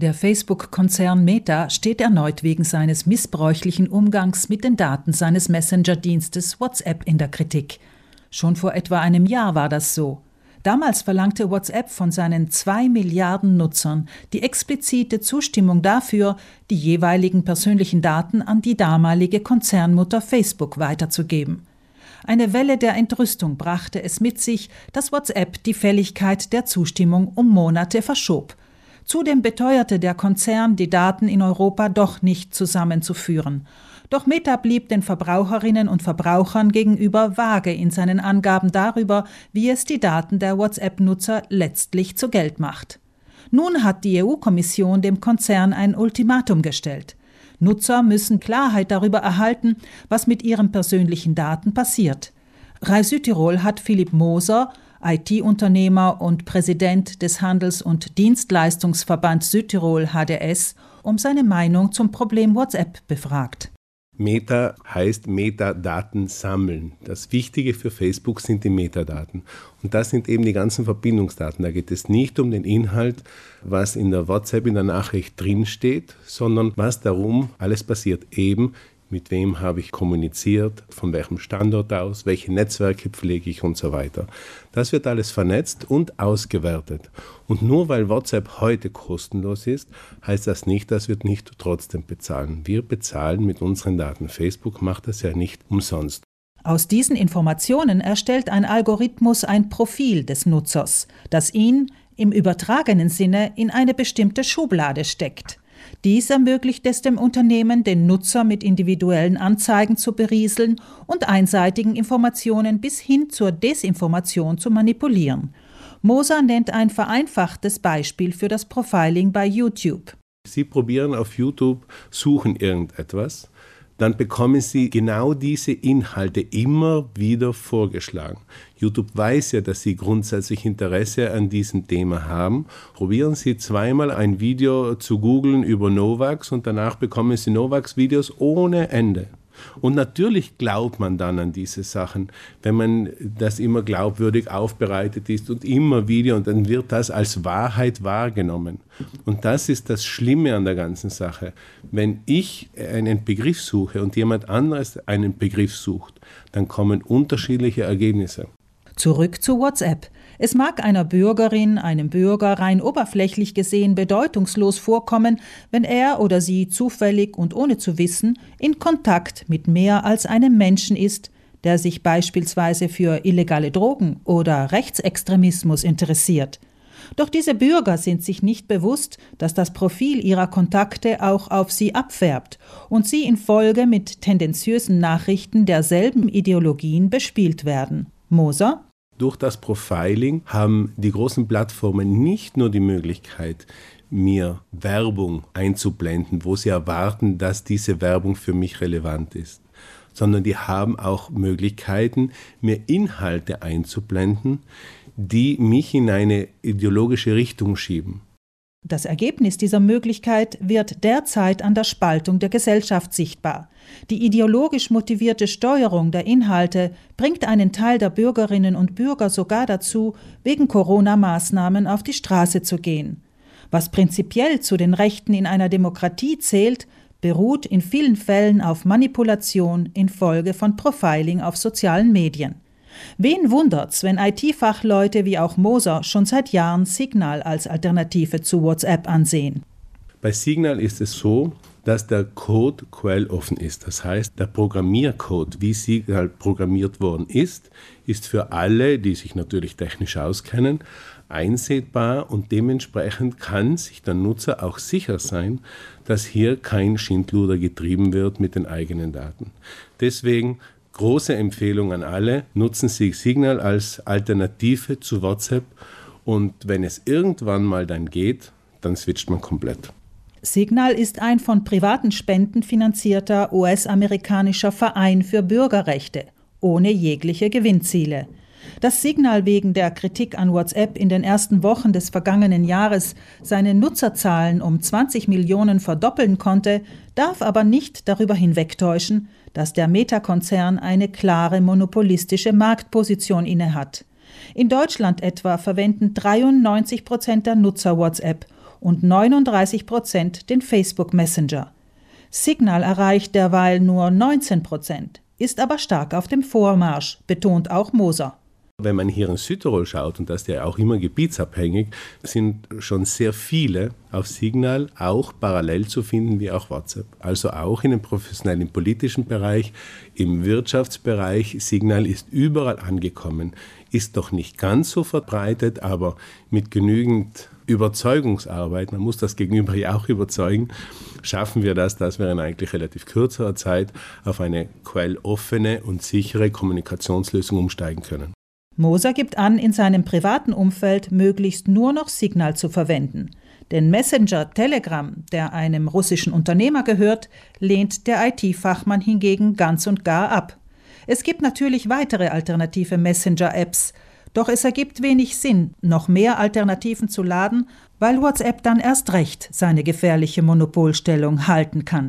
Der Facebook-Konzern Meta steht erneut wegen seines missbräuchlichen Umgangs mit den Daten seines Messenger-Dienstes WhatsApp in der Kritik. Schon vor etwa einem Jahr war das so. Damals verlangte WhatsApp von seinen zwei Milliarden Nutzern die explizite Zustimmung dafür, die jeweiligen persönlichen Daten an die damalige Konzernmutter Facebook weiterzugeben. Eine Welle der Entrüstung brachte es mit sich, dass WhatsApp die Fälligkeit der Zustimmung um Monate verschob. Zudem beteuerte der Konzern, die Daten in Europa doch nicht zusammenzuführen. Doch Meta blieb den Verbraucherinnen und Verbrauchern gegenüber vage in seinen Angaben darüber, wie es die Daten der WhatsApp-Nutzer letztlich zu Geld macht. Nun hat die EU-Kommission dem Konzern ein Ultimatum gestellt. Nutzer müssen Klarheit darüber erhalten, was mit ihren persönlichen Daten passiert. Rai Südtirol hat Philipp Moser, IT-Unternehmer und Präsident des Handels- und Dienstleistungsverband Südtirol HDS, um seine Meinung zum Problem WhatsApp befragt. Meta heißt Metadaten sammeln. Das Wichtige für Facebook sind die Metadaten. Und das sind eben die ganzen Verbindungsdaten. Da geht es nicht um den Inhalt, was in der WhatsApp in der Nachricht drinsteht, sondern was darum alles passiert. Eben mit wem habe ich kommuniziert, von welchem Standort aus, welche Netzwerke pflege ich und so weiter. Das wird alles vernetzt und ausgewertet. Und nur weil WhatsApp heute kostenlos ist, heißt das nicht, dass wir nicht trotzdem bezahlen. Wir bezahlen mit unseren Daten. Facebook macht das ja nicht umsonst. Aus diesen Informationen erstellt ein Algorithmus ein Profil des Nutzers, das ihn im übertragenen Sinne in eine bestimmte Schublade steckt. Dies ermöglicht es dem Unternehmen, den Nutzer mit individuellen Anzeigen zu berieseln und einseitigen Informationen bis hin zur Desinformation zu manipulieren. Moser nennt ein vereinfachtes Beispiel für das Profiling bei YouTube. Sie probieren auf YouTube, suchen irgendetwas dann bekommen Sie genau diese Inhalte immer wieder vorgeschlagen. YouTube weiß ja, dass Sie grundsätzlich Interesse an diesem Thema haben. Probieren Sie zweimal ein Video zu googeln über Novax und danach bekommen Sie Novax-Videos ohne Ende. Und natürlich glaubt man dann an diese Sachen, wenn man das immer glaubwürdig aufbereitet ist und immer wieder und dann wird das als Wahrheit wahrgenommen. Und das ist das Schlimme an der ganzen Sache. Wenn ich einen Begriff suche und jemand anderes einen Begriff sucht, dann kommen unterschiedliche Ergebnisse. Zurück zu WhatsApp. Es mag einer Bürgerin, einem Bürger rein oberflächlich gesehen bedeutungslos vorkommen, wenn er oder sie zufällig und ohne zu wissen in Kontakt mit mehr als einem Menschen ist, der sich beispielsweise für illegale Drogen oder Rechtsextremismus interessiert. Doch diese Bürger sind sich nicht bewusst, dass das Profil ihrer Kontakte auch auf sie abfärbt und sie in Folge mit tendenziösen Nachrichten derselben Ideologien bespielt werden. Moser durch das Profiling haben die großen Plattformen nicht nur die Möglichkeit, mir Werbung einzublenden, wo sie erwarten, dass diese Werbung für mich relevant ist, sondern die haben auch Möglichkeiten, mir Inhalte einzublenden, die mich in eine ideologische Richtung schieben. Das Ergebnis dieser Möglichkeit wird derzeit an der Spaltung der Gesellschaft sichtbar. Die ideologisch motivierte Steuerung der Inhalte bringt einen Teil der Bürgerinnen und Bürger sogar dazu, wegen Corona-Maßnahmen auf die Straße zu gehen. Was prinzipiell zu den Rechten in einer Demokratie zählt, beruht in vielen Fällen auf Manipulation infolge von Profiling auf sozialen Medien. Wen wundert's, wenn IT-Fachleute wie auch Moser schon seit Jahren Signal als Alternative zu WhatsApp ansehen? Bei Signal ist es so, dass der Code quelloffen ist. Das heißt, der Programmiercode, wie Signal programmiert worden ist, ist für alle, die sich natürlich technisch auskennen, einsehbar und dementsprechend kann sich der Nutzer auch sicher sein, dass hier kein Schindluder getrieben wird mit den eigenen Daten. Deswegen große Empfehlung an alle, nutzen Sie Signal als Alternative zu WhatsApp und wenn es irgendwann mal dann geht, dann switcht man komplett. Signal ist ein von privaten Spenden finanzierter US-amerikanischer Verein für Bürgerrechte, ohne jegliche Gewinnziele. Dass Signal wegen der Kritik an WhatsApp in den ersten Wochen des vergangenen Jahres seine Nutzerzahlen um 20 Millionen verdoppeln konnte, darf aber nicht darüber hinwegtäuschen, dass der Meta-Konzern eine klare monopolistische Marktposition innehat. In Deutschland etwa verwenden 93 Prozent der Nutzer WhatsApp und 39 Prozent den Facebook Messenger. Signal erreicht derweil nur 19 Prozent, ist aber stark auf dem Vormarsch, betont auch Moser. Wenn man hier in Südtirol schaut, und das ist ja auch immer gebietsabhängig, sind schon sehr viele auf Signal auch parallel zu finden wie auch WhatsApp. Also auch in dem professionellen politischen Bereich, im Wirtschaftsbereich. Signal ist überall angekommen, ist doch nicht ganz so verbreitet, aber mit genügend Überzeugungsarbeit, man muss das Gegenüber ja auch überzeugen, schaffen wir das, dass wir in eigentlich relativ kürzerer Zeit auf eine quelloffene und sichere Kommunikationslösung umsteigen können. Moser gibt an, in seinem privaten Umfeld möglichst nur noch Signal zu verwenden. Den Messenger Telegram, der einem russischen Unternehmer gehört, lehnt der IT-Fachmann hingegen ganz und gar ab. Es gibt natürlich weitere alternative Messenger-Apps, doch es ergibt wenig Sinn, noch mehr Alternativen zu laden, weil WhatsApp dann erst recht seine gefährliche Monopolstellung halten kann.